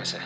Проветримся.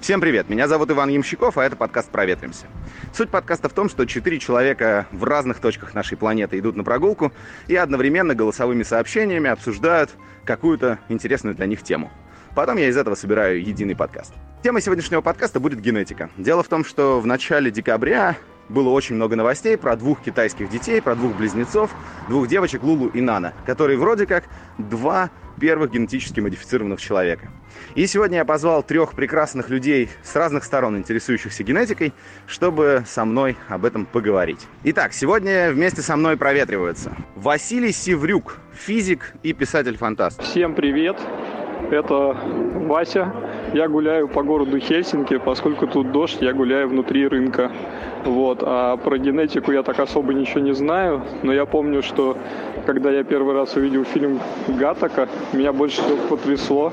Всем привет, меня зовут Иван Ямщиков, а это подкаст «Проветримся». Суть подкаста в том, что четыре человека в разных точках нашей планеты идут на прогулку и одновременно голосовыми сообщениями обсуждают какую-то интересную для них тему. Потом я из этого собираю единый подкаст. Тема сегодняшнего подкаста будет генетика. Дело в том, что в начале декабря было очень много новостей про двух китайских детей, про двух близнецов, двух девочек Лулу и Нана, которые вроде как два первых генетически модифицированных человека. И сегодня я позвал трех прекрасных людей с разных сторон, интересующихся генетикой, чтобы со мной об этом поговорить. Итак, сегодня вместе со мной проветриваются Василий Севрюк, физик и писатель-фантаст. Всем привет, это Вася. Я гуляю по городу Хельсинки, поскольку тут дождь, я гуляю внутри рынка. Вот. А про генетику я так особо ничего не знаю, но я помню, что когда я первый раз увидел фильм Гатака, меня больше всего потрясло,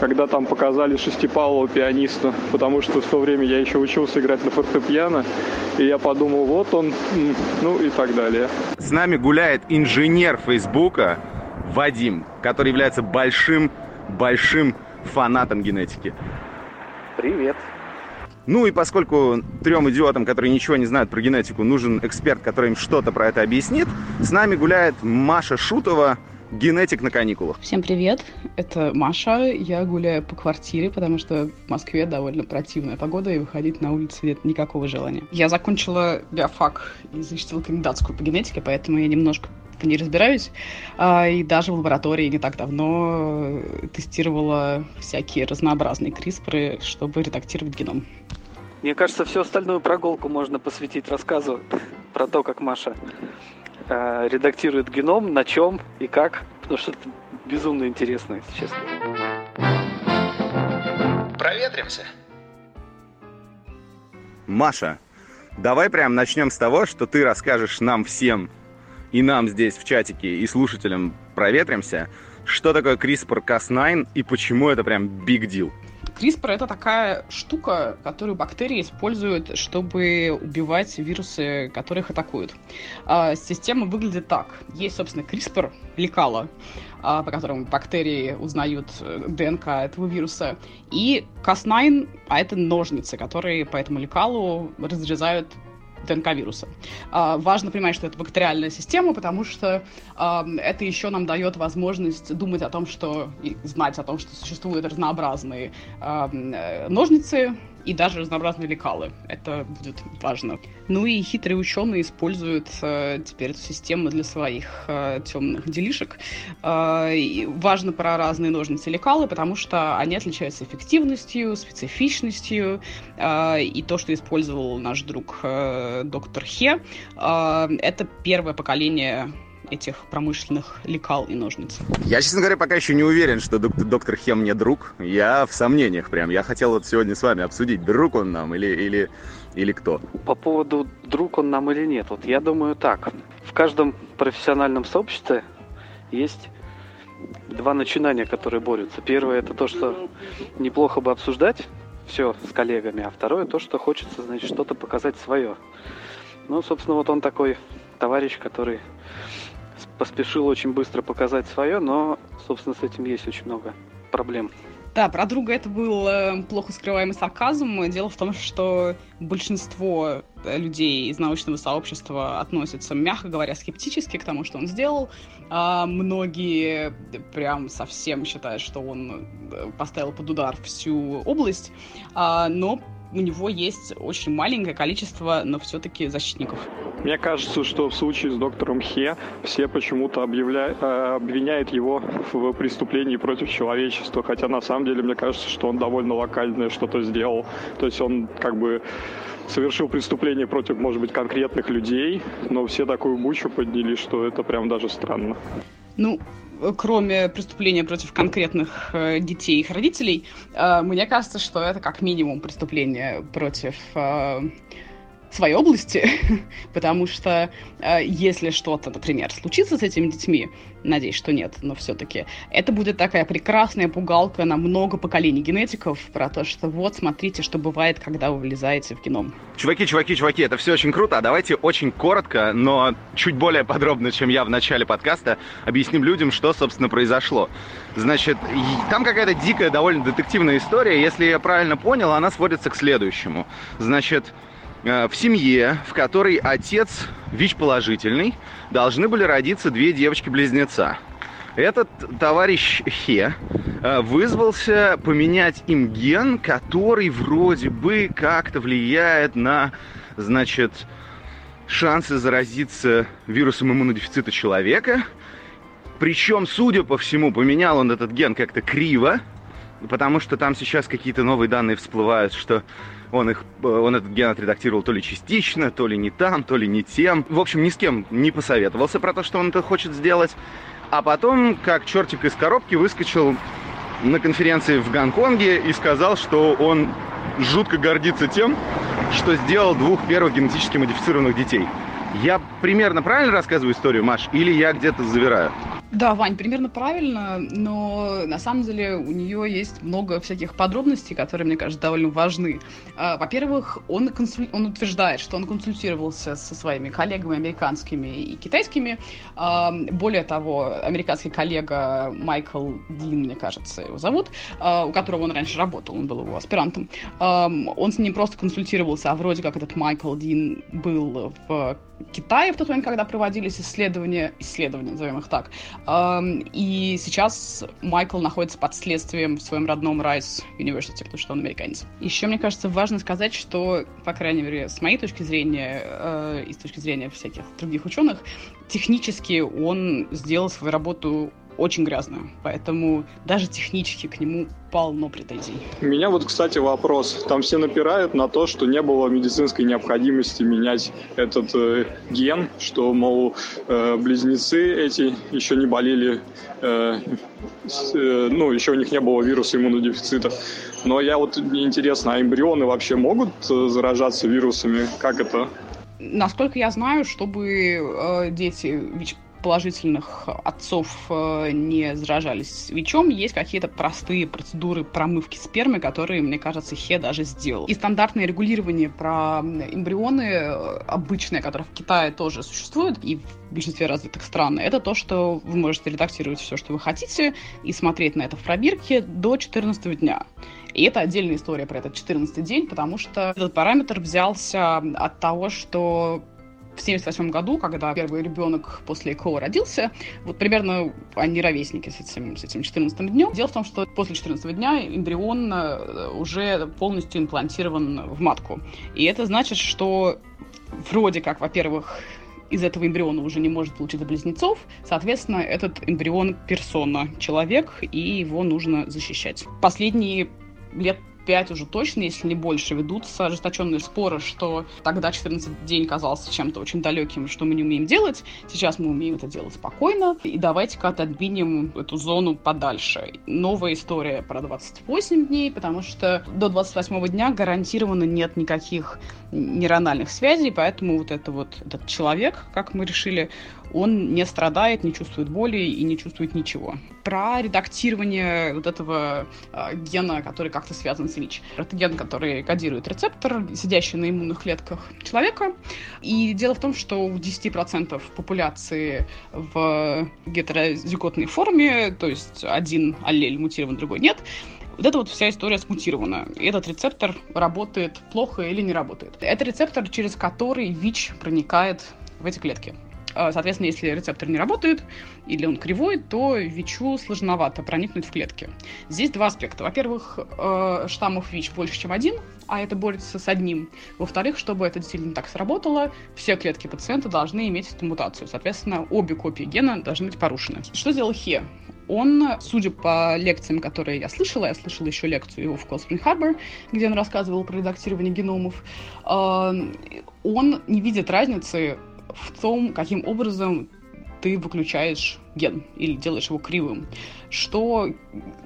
когда там показали шестипалого пианиста, потому что в то время я еще учился играть на фортепиано, и я подумал, вот он, ну и так далее. С нами гуляет инженер Фейсбука Вадим, который является большим, большим фанатом генетики. Привет. Ну и поскольку трем идиотам, которые ничего не знают про генетику, нужен эксперт, который им что-то про это объяснит, с нами гуляет Маша Шутова, генетик на каникулах. Всем привет, это Маша. Я гуляю по квартире, потому что в Москве довольно противная погода, и выходить на улицу нет никакого желания. Я закончила биофак и защитила кандидатскую по генетике, поэтому я немножко в ней разбираюсь. А, и даже в лаборатории не так давно тестировала всякие разнообразные криспры, чтобы редактировать геном. Мне кажется, всю остальную прогулку можно посвятить рассказу про то, как Маша э, редактирует геном, на чем и как, потому что это безумно интересно, если честно. Проветримся. Маша, давай прям начнем с того, что ты расскажешь нам всем, и нам здесь в чатике, и слушателям проветримся, что такое CRISPR-Cas9 и почему это прям big deal. CRISPR — это такая штука, которую бактерии используют, чтобы убивать вирусы, которых атакуют. А, система выглядит так. Есть, собственно, CRISPR, лекало, а, по которому бактерии узнают э, ДНК этого вируса, и Cas9, а это ножницы, которые по этому лекалу разрезают ДНК вируса. Важно понимать, что это бактериальная система, потому что а, это еще нам дает возможность думать о том, что и знать о том, что существуют разнообразные а, э, ножницы, и даже разнообразные лекалы. Это будет важно. Ну и хитрые ученые используют э, теперь эту систему для своих э, темных делишек. Э, важно про разные ножницы лекалы, потому что они отличаются эффективностью, специфичностью. Э, и то, что использовал наш друг э, доктор Хе, э, это первое поколение этих промышленных лекал и ножниц. Я, честно говоря, пока еще не уверен, что доктор Хем мне друг. Я в сомнениях прям. Я хотел вот сегодня с вами обсудить, друг он нам или, или, или кто. По поводу друг он нам или нет, вот я думаю так. В каждом профессиональном сообществе есть два начинания, которые борются. Первое это то, что неплохо бы обсуждать все с коллегами, а второе то, что хочется, значит, что-то показать свое. Ну, собственно, вот он такой товарищ, который поспешил очень быстро показать свое, но, собственно, с этим есть очень много проблем. Да, про друга это был э, плохо скрываемый сарказм. Дело в том, что большинство э, людей из научного сообщества относятся, мягко говоря, скептически к тому, что он сделал. А многие прям совсем считают, что он э, поставил под удар всю область. А, но у него есть очень маленькое количество, но все-таки защитников. Мне кажется, что в случае с доктором Хе все почему-то объявля... Э, обвиняют его в преступлении против человечества, хотя на самом деле мне кажется, что он довольно локальное что-то сделал. То есть он как бы совершил преступление против, может быть, конкретных людей, но все такую бучу подняли, что это прям даже странно. Ну, кроме преступления против конкретных э, детей и их родителей, э, мне кажется, что это как минимум преступление против э, своей области, потому что э, если что-то, например, случится с этими детьми, надеюсь, что нет, но все-таки, это будет такая прекрасная пугалка на много поколений генетиков про то, что вот, смотрите, что бывает, когда вы влезаете в геном. Чуваки, чуваки, чуваки, это все очень круто, а давайте очень коротко, но чуть более подробно, чем я в начале подкаста, объясним людям, что, собственно, произошло. Значит, там какая-то дикая, довольно детективная история, если я правильно понял, она сводится к следующему. Значит, в семье, в которой отец ВИЧ-положительный, должны были родиться две девочки-близнеца. Этот товарищ Хе э, вызвался поменять им ген, который вроде бы как-то влияет на, значит, шансы заразиться вирусом иммунодефицита человека. Причем, судя по всему, поменял он этот ген как-то криво, потому что там сейчас какие-то новые данные всплывают, что он, их, э, он этот ген отредактировал то ли частично, то ли не там, то ли не тем. В общем, ни с кем не посоветовался про то, что он это хочет сделать. А потом, как чертик из коробки, выскочил на конференции в Гонконге и сказал, что он жутко гордится тем, что сделал двух первых генетически модифицированных детей. Я примерно правильно рассказываю историю, Маш, или я где-то завираю? Да, Вань, примерно правильно, но на самом деле у нее есть много всяких подробностей, которые, мне кажется, довольно важны. А, во-первых, он, консуль... он утверждает, что он консультировался со своими коллегами американскими и китайскими. А, более того, американский коллега Майкл Дин, мне кажется, его зовут, а, у которого он раньше работал, он был его аспирантом, он с ним просто консультировался, а вроде как этот Майкл Дин был в Китае в тот момент, когда проводились исследования, исследования, назовем их так, и сейчас Майкл находится под следствием в своем родном Райс университете, потому что он американец. Еще, мне кажется, важно сказать, что, по крайней мере, с моей точки зрения э, и с точки зрения всяких других ученых, технически он сделал свою работу очень грязную. Поэтому даже технически к нему полно претензий. У меня вот, кстати, вопрос. Там все напирают на то, что не было медицинской необходимости менять этот э, ген, что, мол, э, близнецы эти еще не болели, э, с, э, ну, еще у них не было вируса иммунодефицита. Но я вот, мне интересно, а эмбрионы вообще могут э, заражаться вирусами? Как это? Насколько я знаю, чтобы э, дети ВИЧ положительных отцов э, не заражались ВИЧом, есть какие-то простые процедуры промывки спермы, которые, мне кажется, Хе даже сделал. И стандартное регулирование про эмбрионы э, обычное, которое в Китае тоже существует, и в большинстве развитых стран, это то, что вы можете редактировать все, что вы хотите, и смотреть на это в пробирке до 14 дня. И это отдельная история про этот 14 день, потому что этот параметр взялся от того, что в 78 году, когда первый ребенок после ЭКО родился, вот примерно они ровесники с этим, с этим 14 днем. Дело в том, что после 14 дня эмбрион э, уже полностью имплантирован в матку. И это значит, что вроде как, во-первых, из этого эмбриона уже не может получиться близнецов, соответственно, этот эмбрион персона, человек, и его нужно защищать. Последние лет 5 уже точно, если не больше, ведутся ожесточенные споры, что тогда 14 день казался чем-то очень далеким, что мы не умеем делать. Сейчас мы умеем это делать спокойно. И давайте-ка отодвинем эту зону подальше. Новая история про 28 дней, потому что до 28 дня гарантированно нет никаких нейрональных связей, поэтому вот это вот этот человек, как мы решили, он не страдает, не чувствует боли и не чувствует ничего. Про редактирование вот этого э, гена, который как-то связан с ВИЧ. Это ген, который кодирует рецептор, сидящий на иммунных клетках человека. И дело в том, что у 10% популяции в гетерозиготной форме, то есть один аллель мутирован, другой нет, вот эта вот вся история смутирована. И этот рецептор работает плохо или не работает. Это рецептор, через который ВИЧ проникает в эти клетки. А, соответственно, если рецептор не работает или он кривой, то ВИЧу сложновато проникнуть в клетки. Здесь два аспекта. Во-первых, э, штаммов ВИЧ больше, чем один, а это борется с одним. Во-вторых, чтобы это действительно так сработало, все клетки пациента должны иметь эту мутацию. Соответственно, обе копии гена должны быть порушены. Что сделал Хе? Он, судя по лекциям, которые я слышала, я слышала еще лекцию его в Космин Харбор, где он рассказывал про редактирование геномов, э, он не видит разницы в том, каким образом ты выключаешь ген или делаешь его кривым, что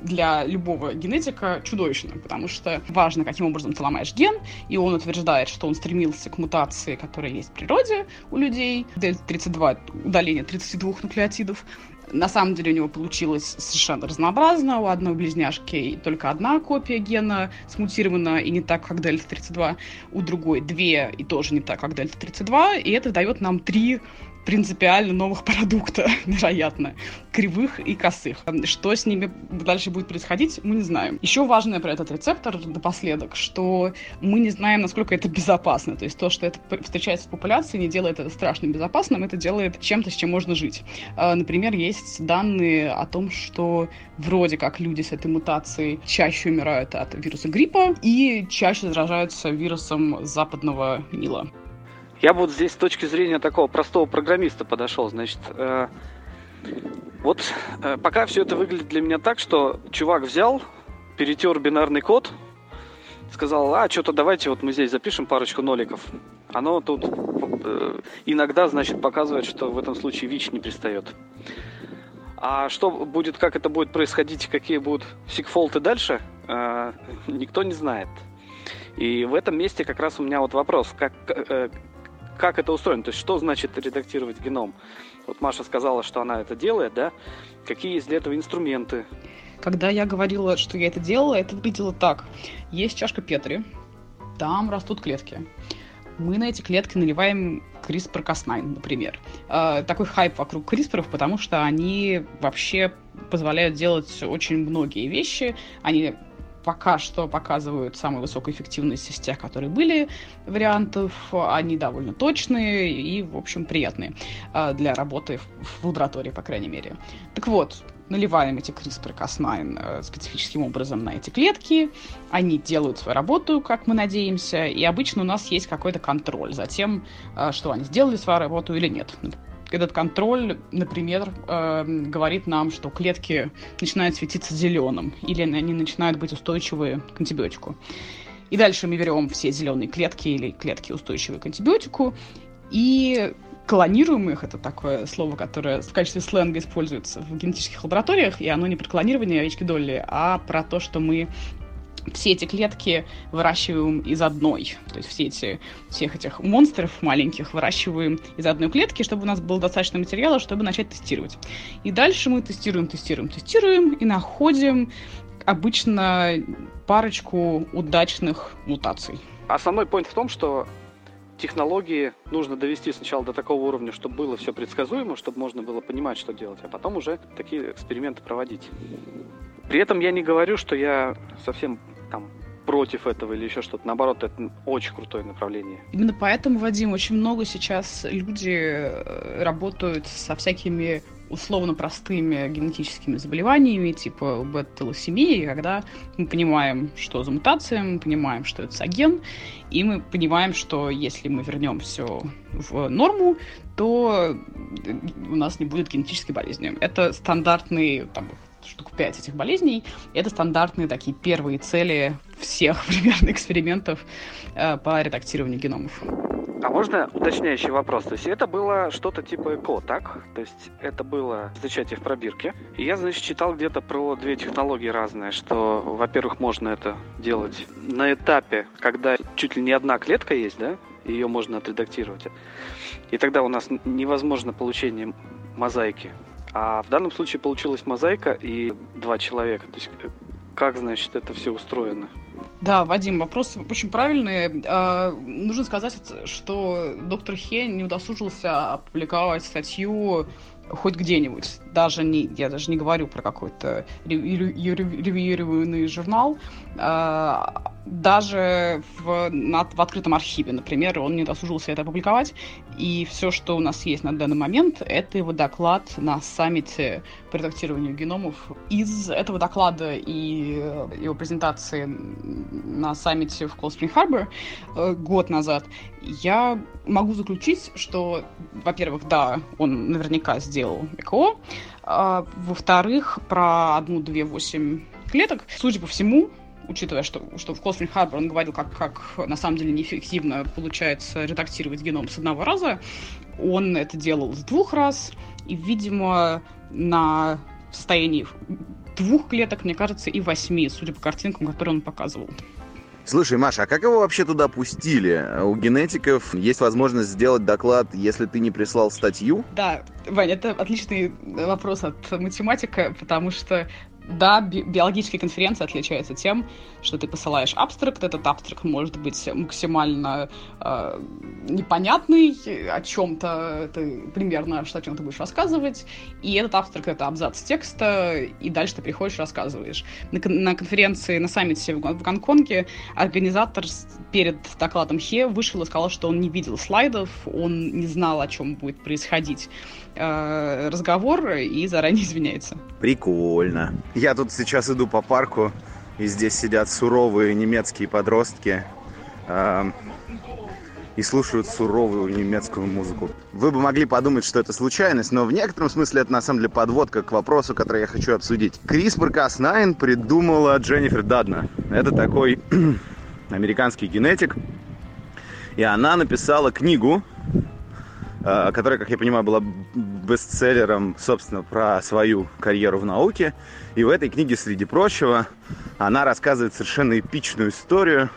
для любого генетика чудовищно, потому что важно, каким образом ты ломаешь ген, и он утверждает, что он стремился к мутации, которая есть в природе у людей, дельта-32, удаление 32 нуклеотидов, на самом деле у него получилось совершенно разнообразно. У одной близняшки только одна копия гена смутирована и не так, как дельта-32. У другой две и тоже не так, как дельта-32. И это дает нам три принципиально новых продукта, вероятно, кривых и косых. Что с ними дальше будет происходить, мы не знаем. Еще важное про этот рецептор напоследок, что мы не знаем, насколько это безопасно. То есть то, что это встречается в популяции, не делает это страшно безопасным, это делает чем-то, с чем можно жить. А, например, есть данные о том, что вроде как люди с этой мутацией чаще умирают от вируса гриппа и чаще заражаются вирусом западного Нила. Я вот здесь с точки зрения такого простого программиста подошел. Значит, э, вот э, пока все это выглядит для меня так, что чувак взял, перетер бинарный код, сказал, а, что-то давайте вот мы здесь запишем парочку ноликов. Оно тут э, иногда, значит, показывает, что в этом случае ВИЧ не пристает. А что будет, как это будет происходить, какие будут сикфолты дальше, э, никто не знает. И в этом месте как раз у меня вот вопрос, как, э, как это устроено, то есть что значит редактировать геном. Вот Маша сказала, что она это делает, да? Какие есть для этого инструменты? Когда я говорила, что я это делала, это выглядело так. Есть чашка Петри, там растут клетки. Мы на эти клетки наливаем CRISPR-Cas9, например. Э, такой хайп вокруг CRISPR, потому что они вообще позволяют делать очень многие вещи. Они пока что показывают самую высокую эффективность из тех, которые были вариантов. Они довольно точные и, в общем, приятные а, для работы в лаборатории, по крайней мере. Так вот, наливаем эти CRISPR-Cas9 э, специфическим образом на эти клетки, они делают свою работу, как мы надеемся, и обычно у нас есть какой-то контроль за тем, э, что они сделали свою работу или нет этот контроль, например, э, говорит нам, что клетки начинают светиться зеленым, или они начинают быть устойчивы к антибиотику. И дальше мы берем все зеленые клетки или клетки, устойчивые к антибиотику, и клонируем их, это такое слово, которое в качестве сленга используется в генетических лабораториях, и оно не про клонирование овечки Долли, а про то, что мы все эти клетки выращиваем из одной. То есть все эти, всех этих монстров маленьких выращиваем из одной клетки, чтобы у нас было достаточно материала, чтобы начать тестировать. И дальше мы тестируем, тестируем, тестируем и находим обычно парочку удачных мутаций. Основной point в том, что технологии нужно довести сначала до такого уровня, чтобы было все предсказуемо, чтобы можно было понимать, что делать, а потом уже такие эксперименты проводить. При этом я не говорю, что я совсем против этого или еще что-то. Наоборот, это очень крутое направление. Именно поэтому, Вадим, очень много сейчас люди э, работают со всякими условно простыми генетическими заболеваниями, типа бета-талассемии, когда мы понимаем, что за мутация, мы понимаем, что это за ген, и мы понимаем, что если мы вернем все в норму, то у нас не будет генетической болезни. Это стандартный там, штук 5 этих болезней. Это стандартные такие первые цели всех примерно экспериментов э, по редактированию геномов. А можно уточняющий вопрос? То есть это было что-то типа ЭКО, так? То есть это было зачатие в пробирке. И я, значит, читал где-то про две технологии разные, что, во-первых, можно это делать на этапе, когда чуть ли не одна клетка есть, да? Ее можно отредактировать. И тогда у нас невозможно получение мозаики а в данном случае получилась мозаика и два человека. То есть э, как, значит, это все устроено? Да, Вадим, вопрос очень правильный. Э, нужно сказать, что доктор Хе не удосужился опубликовать статью хоть где-нибудь. Даже не, я даже не говорю про какой-то ревьюированный журнал. Э, даже в, на, в открытом архиве, например, он не досужился это опубликовать. И все, что у нас есть на данный момент, это его доклад на саммите по редактированию геномов. Из этого доклада и его презентации на саммите в Cold Spring Harbor э, год назад я могу заключить, что, во-первых, да, он наверняка сделал ЭКО, а, во-вторых, про одну, две, восемь клеток, судя по всему, учитывая, что, что в Косвин Харбор он говорил, как, как на самом деле неэффективно получается редактировать геном с одного раза, он это делал с двух раз, и, видимо, на состоянии двух клеток, мне кажется, и восьми, судя по картинкам, которые он показывал. Слушай, Маша, а как его вообще туда пустили? У генетиков есть возможность сделать доклад, если ты не прислал статью? Да, Ваня, это отличный вопрос от математика, потому что да, би- биологические конференции отличаются тем, что ты посылаешь абстракт, этот абстракт может быть максимально э, непонятный, о чем-то ты примерно, что о чем ты будешь рассказывать, и этот абстракт — это абзац текста, и дальше ты приходишь и рассказываешь. На, на конференции, на саммите в, в Гонконге организатор перед докладом Хе вышел и сказал, что он не видел слайдов, он не знал, о чем будет происходить э, разговор, и заранее извиняется. Прикольно. Я тут сейчас иду по парку, и здесь сидят суровые немецкие подростки э, и слушают суровую немецкую музыку. Вы бы могли подумать, что это случайность, но в некотором смысле это на самом деле подводка к вопросу, который я хочу обсудить. CRISPR-Cas9 придумала Дженнифер Дадна. Это такой американский генетик, и она написала книгу, которая, как я понимаю, была бестселлером, собственно, про свою карьеру в науке. И в этой книге, среди прочего, она рассказывает совершенно эпичную историю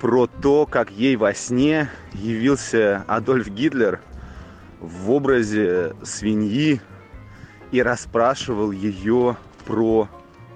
про то, как ей во сне явился Адольф Гитлер в образе свиньи и расспрашивал ее про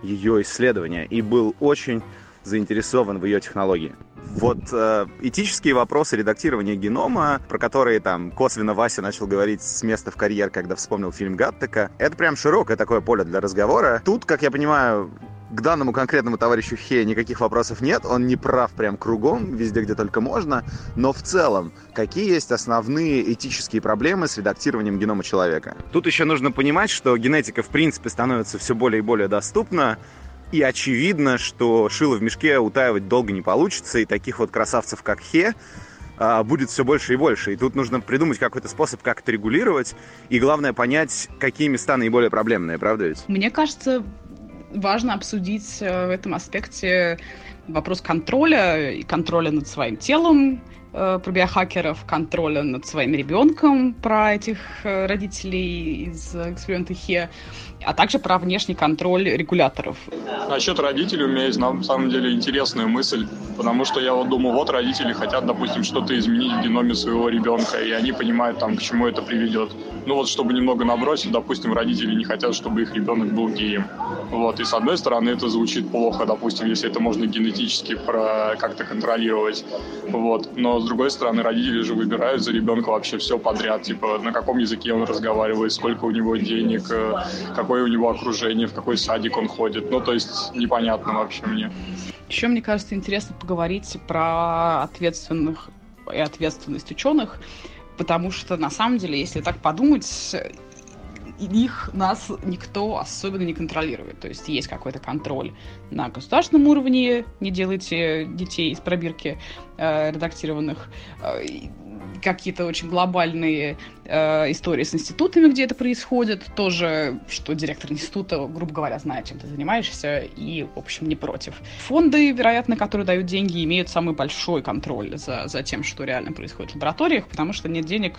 ее исследования. И был очень заинтересован в ее технологии. Вот э, этические вопросы редактирования генома, про которые там косвенно Вася начал говорить с места в карьер, когда вспомнил фильм Гаттека, это прям широкое такое поле для разговора. Тут, как я понимаю, к данному конкретному товарищу Хе никаких вопросов нет, он не прав прям кругом, везде, где только можно, но в целом, какие есть основные этические проблемы с редактированием генома человека? Тут еще нужно понимать, что генетика в принципе становится все более и более доступна, и очевидно, что шило в мешке утаивать долго не получится, и таких вот красавцев, как Хе, будет все больше и больше. И тут нужно придумать какой-то способ, как это регулировать, и главное понять, какие места наиболее проблемные, правда ведь? Мне кажется, важно обсудить э, в этом аспекте вопрос контроля и контроля над своим телом, про биохакеров, контроля над своим ребенком, про этих э, родителей из эксперимента Хе, а также про внешний контроль регуляторов. Насчет родителей у меня есть на самом деле интересная мысль, потому что я вот думаю, вот родители хотят, допустим, что-то изменить в геноме своего ребенка, и они понимают там, к чему это приведет. Ну вот, чтобы немного набросить, допустим, родители не хотят, чтобы их ребенок был геем. Вот, и с одной стороны это звучит плохо, допустим, если это можно генетически про как-то контролировать. Вот, но другой стороны родители же выбирают за ребенка вообще все подряд, типа на каком языке он разговаривает, сколько у него денег, какое у него окружение, в какой садик он ходит. Ну, то есть непонятно вообще мне. Еще, мне кажется, интересно поговорить про ответственных и ответственность ученых, потому что, на самом деле, если так подумать, их нас никто особенно не контролирует. То есть есть какой-то контроль на государственном уровне, не делайте детей из пробирки э, редактированных. Э, какие-то очень глобальные э, истории с институтами, где это происходит, тоже, что директор института, грубо говоря, знает, чем ты занимаешься, и, в общем, не против. Фонды, вероятно, которые дают деньги, имеют самый большой контроль за, за тем, что реально происходит в лабораториях, потому что нет денег,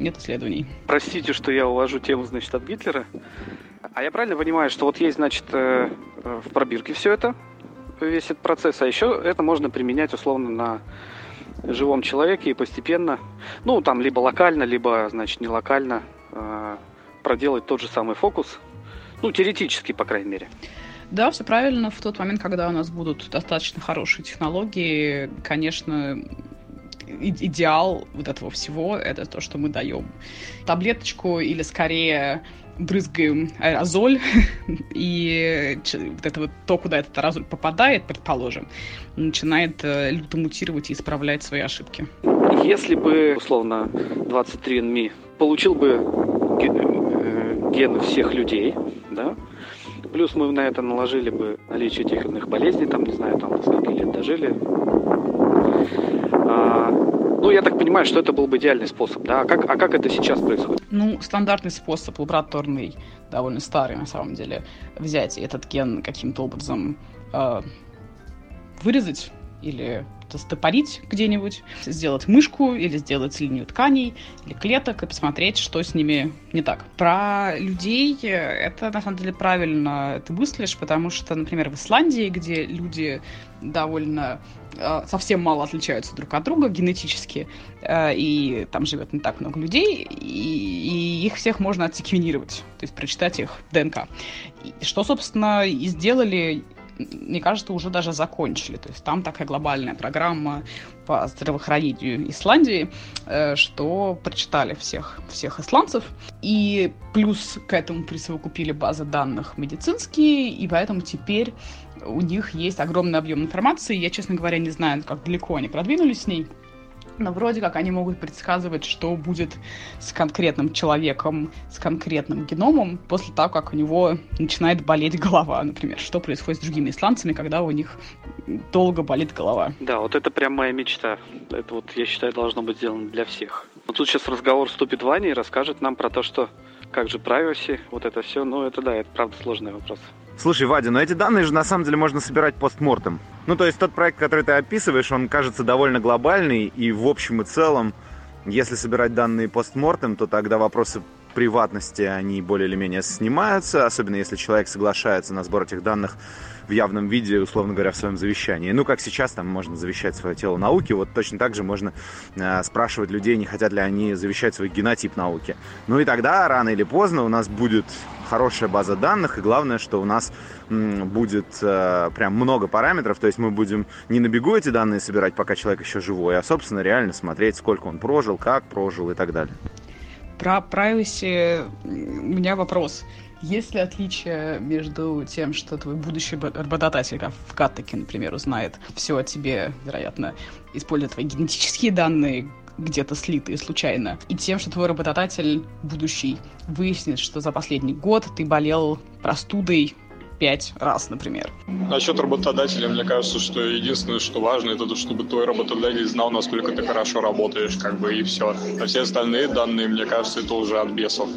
нет исследований. Простите, что я увожу тему, значит, от Гитлера. А я правильно понимаю, что вот есть, значит, э, в пробирке все это, весь этот процесс, а еще это можно применять условно на живом человеке и постепенно, ну, там, либо локально, либо, значит, не локально э, проделать тот же самый фокус, ну, теоретически, по крайней мере. Да, все правильно. В тот момент, когда у нас будут достаточно хорошие технологии, конечно, идеал вот этого всего это то, что мы даем таблеточку или скорее брызгаем аэрозоль, и вот это вот то, куда этот аэрозоль попадает, предположим, начинает э, люто мутировать и исправлять свои ошибки. Если бы, условно, 23andMe получил бы э, гены всех людей, да, плюс мы на это наложили бы наличие тех иных болезней, там, не знаю, там, сколько лет дожили, а, ну, я так понимаю, что это был бы идеальный способ, да? А как, а как это сейчас происходит? Ну, стандартный способ, лабораторный, довольно старый на самом деле, взять этот ген каким-то образом э, вырезать или стопорить где-нибудь, сделать мышку или сделать линию тканей или клеток и посмотреть, что с ними не так. Про людей это на самом деле правильно ты мыслишь, потому что, например, в Исландии, где люди довольно э, совсем мало отличаются друг от друга генетически, э, и там живет не так много людей, и, и их всех можно отсеквенировать, то есть прочитать их ДНК. Что, собственно, и сделали мне кажется, уже даже закончили. То есть там такая глобальная программа по здравоохранению Исландии, э, что прочитали всех, всех исландцев. И плюс к этому присовокупили базы данных медицинские, и поэтому теперь у них есть огромный объем информации. Я, честно говоря, не знаю, как далеко они продвинулись с ней но вроде как они могут предсказывать, что будет с конкретным человеком, с конкретным геномом после того, как у него начинает болеть голова, например. Что происходит с другими исландцами, когда у них долго болит голова. Да, вот это прям моя мечта. Это вот, я считаю, должно быть сделано для всех. Вот тут сейчас разговор вступит Ваня и расскажет нам про то, что как же privacy, вот это все. Ну, это да, это правда сложный вопрос. Слушай, Вадя, но эти данные же на самом деле можно собирать постмортем. Ну, то есть тот проект, который ты описываешь, он кажется довольно глобальный, и в общем и целом, если собирать данные постмортем, то тогда вопросы приватности, они более или менее снимаются, особенно если человек соглашается на сбор этих данных в явном виде, условно говоря, в своем завещании. Ну, как сейчас там можно завещать свое тело науке, вот точно так же можно э, спрашивать людей, не хотят ли они завещать свой генотип науке. Ну и тогда, рано или поздно, у нас будет хорошая база данных, и главное, что у нас м, будет э, прям много параметров, то есть мы будем не на бегу эти данные собирать, пока человек еще живой, а, собственно, реально смотреть, сколько он прожил, как прожил и так далее. Про privacy у меня вопрос. Есть ли отличие между тем, что твой будущий работодатель, как в Каттеке, например, узнает все о тебе, вероятно, используя твои генетические данные, где-то слитые случайно, и тем, что твой работодатель будущий выяснит, что за последний год ты болел простудой пять раз, например. Насчет работодателя, мне кажется, что единственное, что важно, это то, чтобы твой работодатель знал, насколько ты хорошо работаешь, как бы, и все. А все остальные данные, мне кажется, это уже от бесов.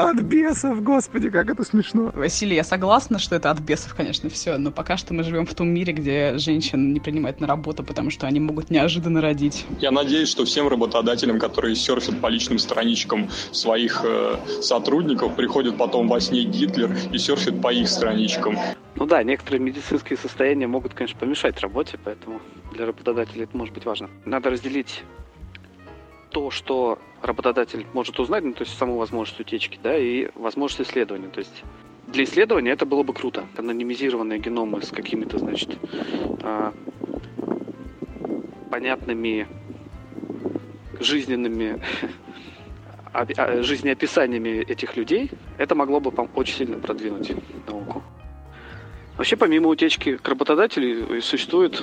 От бесов, господи, как это смешно. Василий, я согласна, что это от бесов, конечно, все, но пока что мы живем в том мире, где женщин не принимают на работу, потому что они могут неожиданно родить. Я надеюсь, что всем работодателям, которые серфят по личным страничкам своих э, сотрудников, приходит потом во сне Гитлер и серфит по их страничкам. Ну да, некоторые медицинские состояния могут, конечно, помешать работе, поэтому для работодателя это может быть важно. Надо разделить то, что работодатель может узнать, ну, то есть саму возможность утечки, да, и возможность исследования. То есть для исследования это было бы круто. Анонимизированные геномы с какими-то, значит, а, понятными жизненными а, жизнеописаниями этих людей, это могло бы очень сильно продвинуть науку. Вообще, помимо утечки к работодателю, существует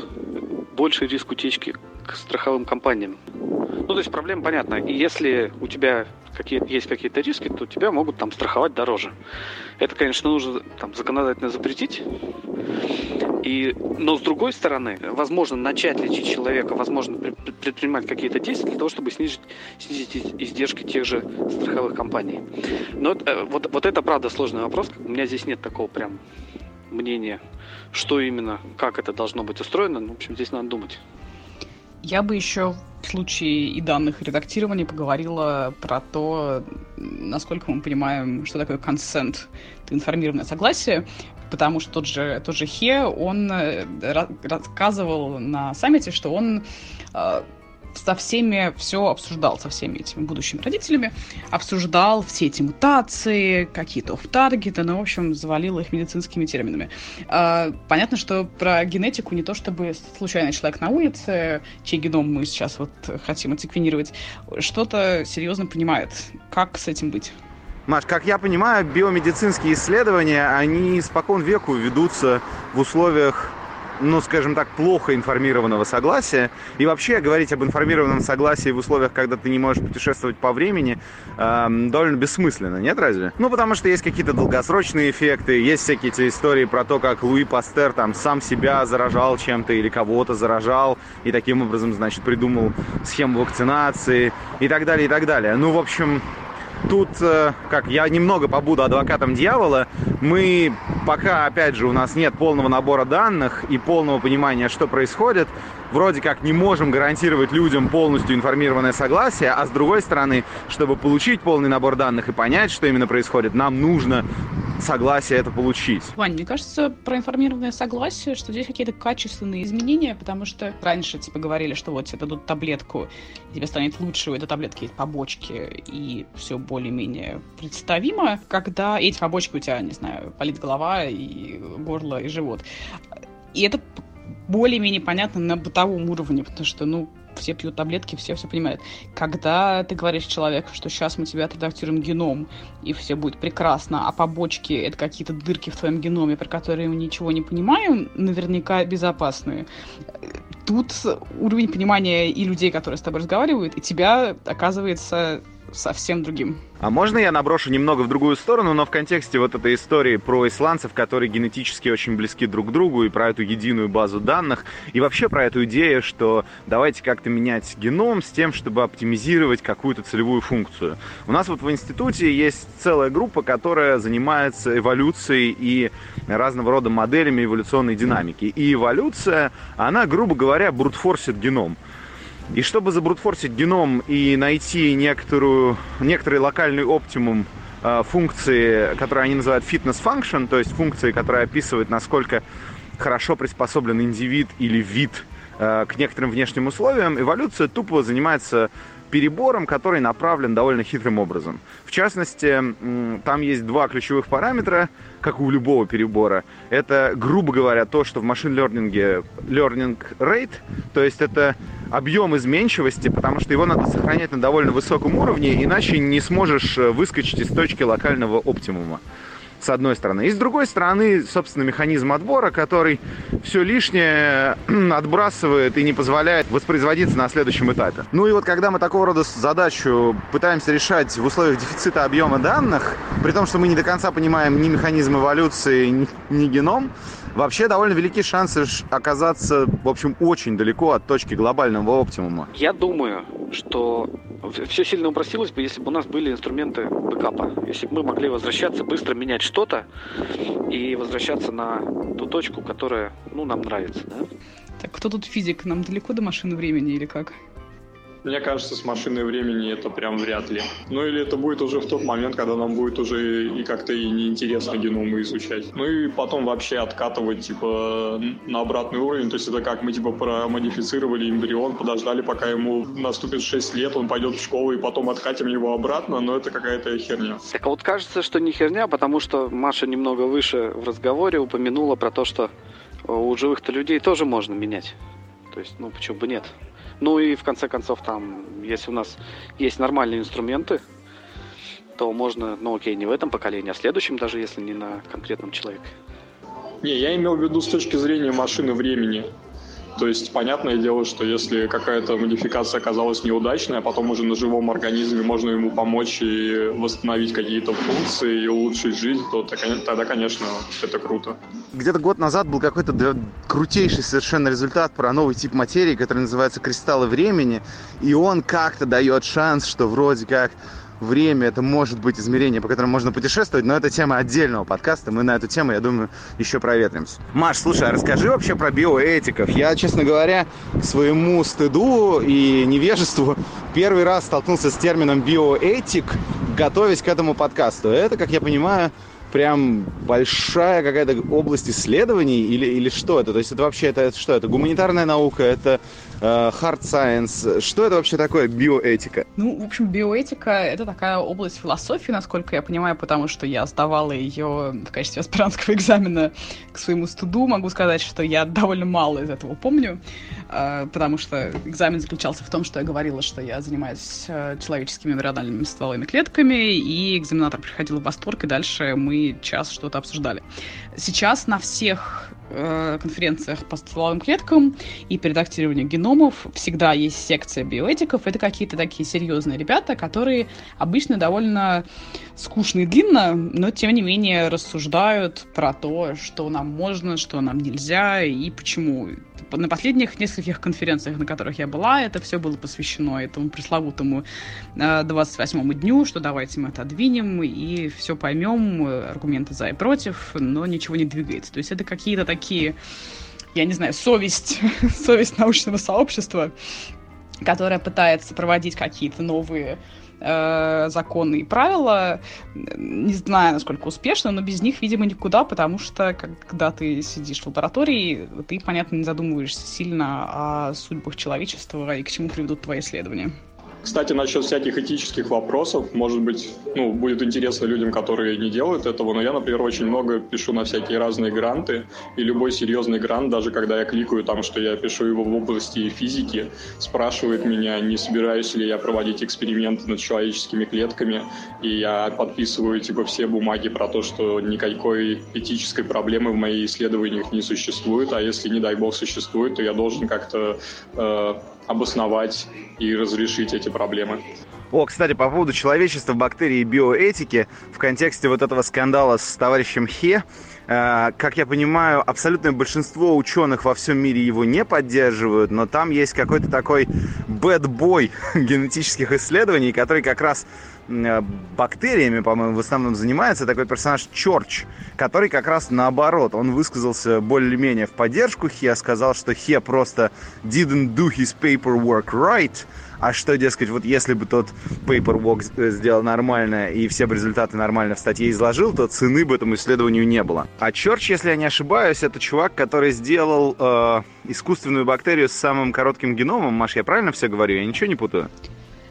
больший риск утечки к страховым компаниям. Ну, то есть проблема понятна. И если у тебя какие есть какие-то риски, то тебя могут там страховать дороже. Это, конечно, нужно там законодательно запретить. И, но с другой стороны, возможно начать лечить человека, возможно предпринимать какие-то действия для того, чтобы снизить, снизить издержки тех же страховых компаний. Но э, вот, вот это правда сложный вопрос. У меня здесь нет такого прям мнения, что именно, как это должно быть устроено. Ну, в общем, здесь надо думать. Я бы еще в случае и данных редактирования поговорила про то, насколько мы понимаем, что такое консент, это информированное согласие, потому что тот же, тот же Хе, он э, рассказывал на саммите, что он э, со всеми все обсуждал, со всеми этими будущими родителями, обсуждал все эти мутации, какие-то оф-таргеты, ну, в общем, завалил их медицинскими терминами. А, понятно, что про генетику не то, чтобы случайный человек на улице, чей геном мы сейчас вот хотим отсеквенировать, что-то серьезно понимает. Как с этим быть? Маш, как я понимаю, биомедицинские исследования, они спокон веку ведутся в условиях ну, скажем так, плохо информированного согласия. И вообще говорить об информированном согласии в условиях, когда ты не можешь путешествовать по времени, э, довольно бессмысленно, нет разве? Ну, потому что есть какие-то долгосрочные эффекты, есть всякие эти истории про то, как Луи Пастер там сам себя заражал чем-то или кого-то заражал, и таким образом, значит, придумал схему вакцинации и так далее, и так далее. Ну, в общем, тут, э, как я немного побуду адвокатом дьявола, мы пока, опять же, у нас нет полного набора данных и полного понимания, что происходит, вроде как не можем гарантировать людям полностью информированное согласие, а с другой стороны, чтобы получить полный набор данных и понять, что именно происходит, нам нужно согласие это получить. Вань, мне кажется, про информированное согласие, что здесь какие-то качественные изменения, потому что раньше типа говорили, что вот тебе дадут таблетку, тебе станет лучше, у этой таблетки есть побочки, и все более-менее представимо, когда эти побочки у тебя, не знаю, болит голова и горло и живот. И это более-менее понятно на бытовом уровне, потому что, ну, все пьют таблетки, все все понимают. Когда ты говоришь человеку, что сейчас мы тебе отредактируем геном, и все будет прекрасно, а побочки — это какие-то дырки в твоем геноме, про которые мы ничего не понимаем, наверняка безопасные. Тут уровень понимания и людей, которые с тобой разговаривают, и тебя, оказывается, совсем другим. А можно я наброшу немного в другую сторону, но в контексте вот этой истории про исландцев, которые генетически очень близки друг к другу, и про эту единую базу данных, и вообще про эту идею, что давайте как-то менять геном с тем, чтобы оптимизировать какую-то целевую функцию. У нас вот в институте есть целая группа, которая занимается эволюцией и разного рода моделями эволюционной динамики. И эволюция, она, грубо говоря, брутфорсит геном. И чтобы забрутфорсить геном и найти некоторую, некоторый локальный оптимум э, функции, которые они называют function, то есть функции, которые описывают, насколько хорошо приспособлен индивид или вид э, к некоторым внешним условиям, эволюция тупо занимается перебором, который направлен довольно хитрым образом. В частности, там есть два ключевых параметра, как у любого перебора. Это, грубо говоря, то, что в машин-лернинге learning rate, то есть это объем изменчивости, потому что его надо сохранять на довольно высоком уровне, иначе не сможешь э, выскочить из точки локального оптимума с одной стороны. И с другой стороны, собственно, механизм отбора, который все лишнее отбрасывает и не позволяет воспроизводиться на следующем этапе. Ну и вот когда мы такого рода задачу пытаемся решать в условиях дефицита объема данных, при том, что мы не до конца понимаем ни механизм эволюции, ни, ни геном, вообще довольно велики шансы оказаться, в общем, очень далеко от точки глобального оптимума. Я думаю, что все сильно упростилось бы, если бы у нас были инструменты бэкапа. Если бы мы могли возвращаться, быстро менять что-то и возвращаться на ту точку, которая ну, нам нравится. Да? Так кто тут физик? Нам далеко до машины времени или как? Мне кажется, с машиной времени это прям вряд ли. Ну или это будет уже в тот момент, когда нам будет уже и как-то и неинтересно геномы изучать. Ну и потом вообще откатывать типа на обратный уровень. То есть это как мы типа промодифицировали эмбрион, подождали, пока ему наступит 6 лет, он пойдет в школу и потом откатим его обратно, но это какая-то херня. Так вот кажется, что не херня, потому что Маша немного выше в разговоре упомянула про то, что у живых-то людей тоже можно менять. То есть, ну, почему бы нет? Ну и в конце концов, там, если у нас есть нормальные инструменты, то можно, ну окей, не в этом поколении, а в следующем, даже если не на конкретном человеке. Не, я имел в виду с точки зрения машины времени. То есть, понятное дело, что если какая-то модификация оказалась неудачной, а потом уже на живом организме можно ему помочь и восстановить какие-то функции и улучшить жизнь, то тогда, конечно, это круто. Где-то год назад был какой-то крутейший совершенно результат про новый тип материи, который называется кристаллы времени, и он как-то дает шанс, что вроде как время, это может быть измерение, по которому можно путешествовать, но это тема отдельного подкаста. Мы на эту тему, я думаю, еще проветримся. Маш, слушай, а расскажи вообще про биоэтиков. Я, честно говоря, к своему стыду и невежеству первый раз столкнулся с термином биоэтик, готовясь к этому подкасту. Это, как я понимаю, прям большая какая-то область исследований или, или что это? То есть это вообще это, это что? Это гуманитарная наука, это hard science. Что это вообще такое биоэтика? Ну, в общем, биоэтика — это такая область философии, насколько я понимаю, потому что я сдавала ее в качестве аспирантского экзамена к своему студу. Могу сказать, что я довольно мало из этого помню, э, потому что экзамен заключался в том, что я говорила, что я занимаюсь э, человеческими эмбриональными стволовыми клетками, и экзаменатор приходил в восторг, и дальше мы час что-то обсуждали. Сейчас на всех Э, конференциях по стволовым клеткам и по редактированию геномов всегда есть секция биоэтиков. Это какие-то такие серьезные ребята, которые обычно довольно скучно и длинно, но тем не менее рассуждают про то, что нам можно, что нам нельзя и почему на последних нескольких конференциях, на которых я была, это все было посвящено этому пресловутому 28-му дню, что давайте мы отодвинем и все поймем, аргументы за и против, но ничего не двигается. То есть это какие-то такие, я не знаю, совесть, совесть научного сообщества, которая пытается проводить какие-то новые э, законы и правила. Не знаю, насколько успешно, но без них, видимо, никуда, потому что когда ты сидишь в лаборатории, ты, понятно, не задумываешься сильно о судьбах человечества и к чему приведут твои исследования. Кстати, насчет всяких этических вопросов, может быть, ну, будет интересно людям, которые не делают этого, но я, например, очень много пишу на всякие разные гранты, и любой серьезный грант, даже когда я кликаю там, что я пишу его в области физики, спрашивает меня, не собираюсь ли я проводить эксперименты над человеческими клетками, и я подписываю, типа, все бумаги про то, что никакой этической проблемы в моих исследованиях не существует, а если, не дай бог, существует, то я должен как-то э, обосновать и разрешить эти проблемы. О, кстати, по поводу человечества, бактерий и биоэтики, в контексте вот этого скандала с товарищем Хе, э, как я понимаю, абсолютное большинство ученых во всем мире его не поддерживают, но там есть какой-то такой бэт-бой генетических исследований, который как раз бактериями, по-моему, в основном занимается такой персонаж Чорч, который как раз наоборот, он высказался более-менее в поддержку Хе, сказал, что Хе просто didn't do his paperwork right, а что, дескать, вот если бы тот paperwork сделал нормально и все бы результаты нормально в статье изложил, то цены бы этому исследованию не было. А Чорч, если я не ошибаюсь, это чувак, который сделал э, искусственную бактерию с самым коротким геномом. Маш, я правильно все говорю? Я ничего не путаю?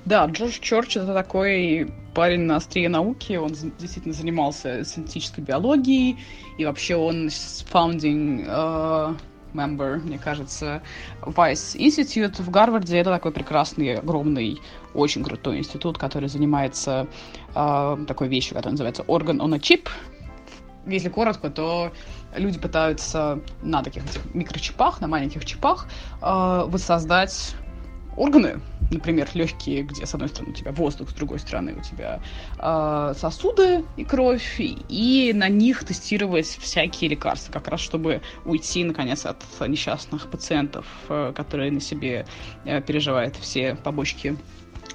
Да, Джордж Чорч это такой парень на острие науки, он действительно занимался синтетической биологией, и вообще он founding uh, member, мне кажется, Vice Institute в Гарварде. Это такой прекрасный, огромный, очень крутой институт, который занимается uh, такой вещью, которая называется Organ on a Chip. Если коротко, то люди пытаются на таких микрочипах, на маленьких чипах uh, воссоздать органы, например, легкие, где с одной стороны у тебя воздух, с другой стороны у тебя э, сосуды и кровь, и на них тестировать всякие лекарства, как раз чтобы уйти, наконец, от несчастных пациентов, э, которые на себе э, переживают все побочки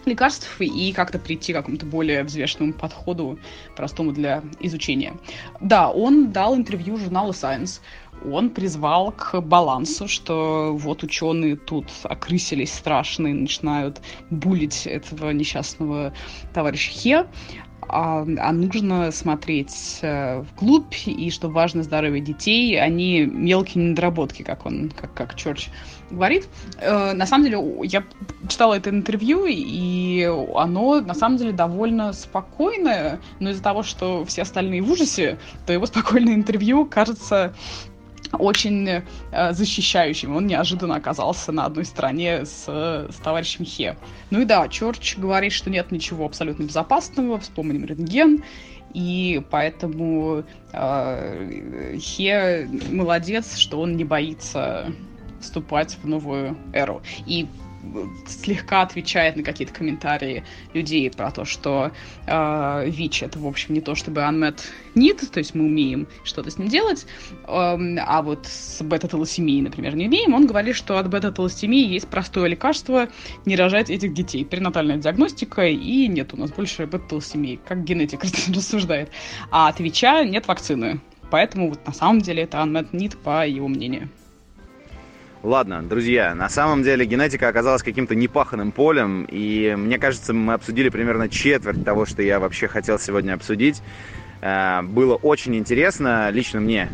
лекарств и как-то прийти к какому-то более взвешенному подходу, простому для изучения. Да, он дал интервью журналу Science, он призвал к балансу, что вот ученые тут окрысились страшно и начинают булить этого несчастного товарища Хе, а, а нужно смотреть э, вглубь, и что важно здоровье детей, а мелкие недоработки, как он, как, как Чорч говорит. Э, на самом деле, я читала это интервью, и оно, на самом деле, довольно спокойное, но из-за того, что все остальные в ужасе, то его спокойное интервью кажется очень э, защищающим. Он неожиданно оказался на одной стороне с, с товарищем Хе. Ну и да, Чорч говорит, что нет ничего абсолютно безопасного, вспомним рентген, и поэтому э, Хе молодец, что он не боится вступать в новую эру. И слегка отвечает на какие-то комментарии людей про то, что э, ВИЧ это, в общем, не то чтобы unmet need, то есть мы умеем что-то с ним делать, э, а вот с бета-талосемией, например, не умеем. Он говорит, что от бета-талосемии есть простое лекарство не рожать этих детей. Перинатальная диагностика, и нет у нас больше бета-талосемии, как генетик рассуждает. А от ВИЧа нет вакцины. Поэтому вот на самом деле это unmet need, по его мнению. Ладно, друзья, на самом деле генетика оказалась каким-то непаханным полем, и мне кажется, мы обсудили примерно четверть того, что я вообще хотел сегодня обсудить. Э, было очень интересно, лично мне.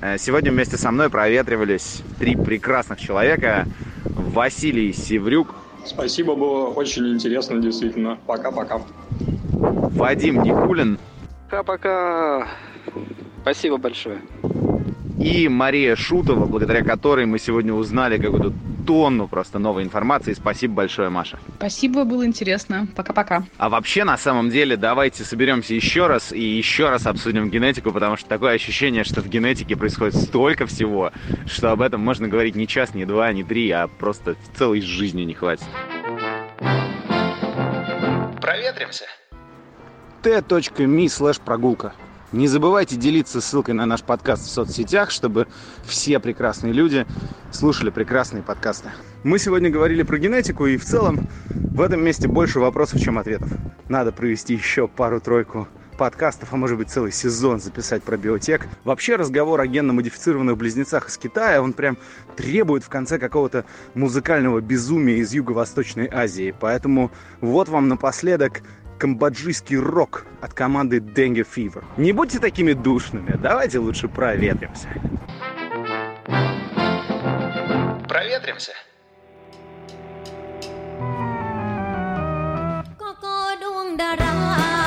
Э, сегодня вместе со мной проветривались три прекрасных человека. Василий Севрюк. Спасибо, было очень интересно, действительно. Пока-пока. Вадим Никулин. Пока-пока. Спасибо большое и Мария Шутова, благодаря которой мы сегодня узнали какую-то тонну просто новой информации. Спасибо большое, Маша. Спасибо, было интересно. Пока-пока. А вообще, на самом деле, давайте соберемся еще раз и еще раз обсудим генетику, потому что такое ощущение, что в генетике происходит столько всего, что об этом можно говорить не час, не два, не три, а просто целой жизни не хватит. Проветримся. t.me слэш прогулка Не забывайте делиться ссылкой на наш подкаст в соцсетях, чтобы все прекрасные люди слушали прекрасные подкасты. Мы сегодня говорили про генетику, и в целом в этом месте больше вопросов, чем ответов. Надо провести еще пару-тройку подкастов, а может быть целый сезон записать про биотек. Вообще разговор о генно-модифицированных близнецах из Китая, он прям требует в конце какого-то музыкального безумия из Юго-Восточной Азии. Поэтому вот вам напоследок камбоджийский рок от команды Dengue Fever. Не будьте такими душными, давайте лучше проветримся. Проветримся. ឡើង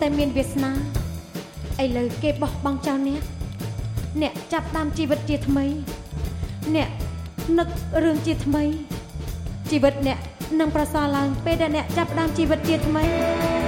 តែមានវាសនាឥឡូវគេបោះបង់ចោលអ្នកអ្នកចាប់តាមជីវិតជាថ្មី អ្នកនឹករឿងជាថ្មី ជីវិតអ្នកនឹងប្រសើរឡើងពេលដែលអ្នកចាប់តាមជីវិតជាថ្មី